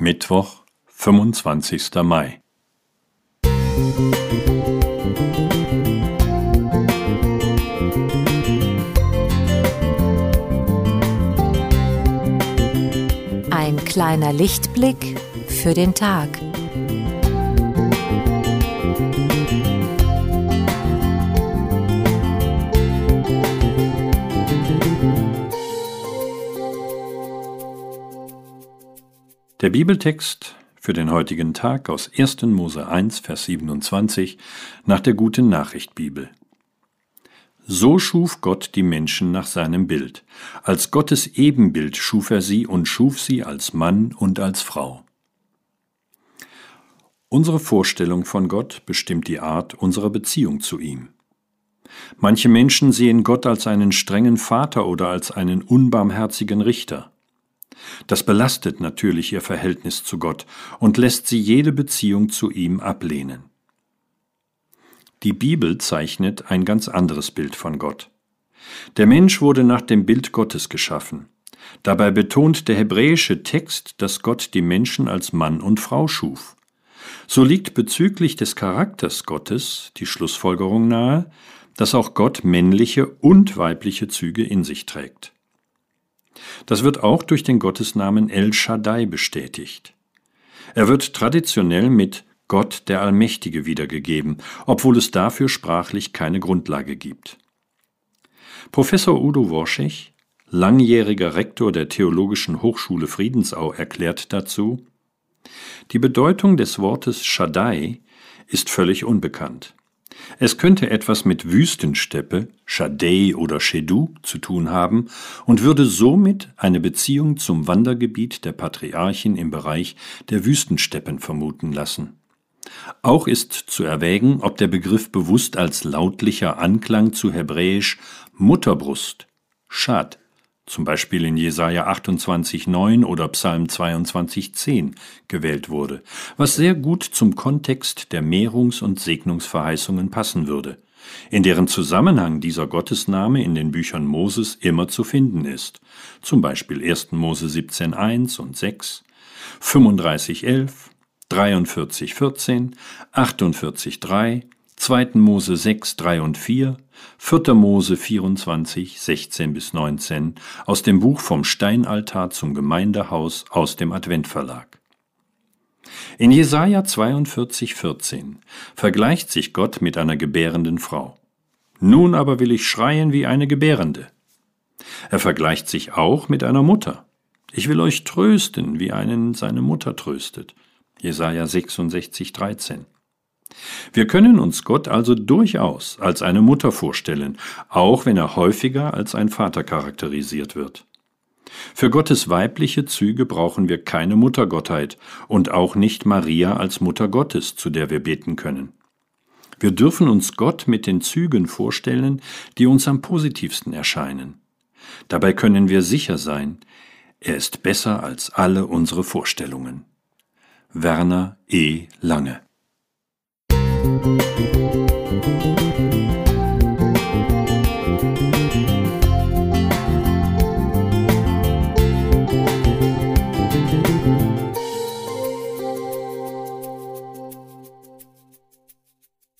Mittwoch, 25. Mai. Ein kleiner Lichtblick für den Tag. Der Bibeltext für den heutigen Tag aus 1. Mose 1, Vers 27 nach der Guten Nachricht Bibel. So schuf Gott die Menschen nach seinem Bild. Als Gottes Ebenbild schuf er sie und schuf sie als Mann und als Frau. Unsere Vorstellung von Gott bestimmt die Art unserer Beziehung zu ihm. Manche Menschen sehen Gott als einen strengen Vater oder als einen unbarmherzigen Richter. Das belastet natürlich ihr Verhältnis zu Gott und lässt sie jede Beziehung zu ihm ablehnen. Die Bibel zeichnet ein ganz anderes Bild von Gott. Der Mensch wurde nach dem Bild Gottes geschaffen. Dabei betont der hebräische Text, dass Gott die Menschen als Mann und Frau schuf. So liegt bezüglich des Charakters Gottes die Schlussfolgerung nahe, dass auch Gott männliche und weibliche Züge in sich trägt. Das wird auch durch den Gottesnamen El Shaddai bestätigt. Er wird traditionell mit Gott der Allmächtige wiedergegeben, obwohl es dafür sprachlich keine Grundlage gibt. Professor Udo Worschig, langjähriger Rektor der Theologischen Hochschule Friedensau, erklärt dazu, die Bedeutung des Wortes Shaddai ist völlig unbekannt. Es könnte etwas mit Wüstensteppe, Shadei oder Shedu zu tun haben und würde somit eine Beziehung zum Wandergebiet der Patriarchen im Bereich der Wüstensteppen vermuten lassen. Auch ist zu erwägen, ob der Begriff bewusst als lautlicher Anklang zu hebräisch Mutterbrust, Schad, zum Beispiel in Jesaja 28,9 oder Psalm 22,10 gewählt wurde, was sehr gut zum Kontext der Mehrungs- und Segnungsverheißungen passen würde, in deren Zusammenhang dieser Gottesname in den Büchern Moses immer zu finden ist, zum Beispiel 1. Mose 17,1 und 6, 35,11, 43,14, 48,3, 2. Mose 6, 3 und 4, 4. Mose 24, 16 bis 19 aus dem Buch Vom Steinaltar zum Gemeindehaus aus dem Adventverlag. In Jesaja 42, 14 vergleicht sich Gott mit einer gebärenden Frau. Nun aber will ich schreien wie eine Gebärende. Er vergleicht sich auch mit einer Mutter. Ich will euch trösten, wie einen seine Mutter tröstet. Jesaja 66, 13. Wir können uns Gott also durchaus als eine Mutter vorstellen, auch wenn er häufiger als ein Vater charakterisiert wird. Für Gottes weibliche Züge brauchen wir keine Muttergottheit und auch nicht Maria als Mutter Gottes, zu der wir beten können. Wir dürfen uns Gott mit den Zügen vorstellen, die uns am positivsten erscheinen. Dabei können wir sicher sein, er ist besser als alle unsere Vorstellungen. Werner E. Lange Música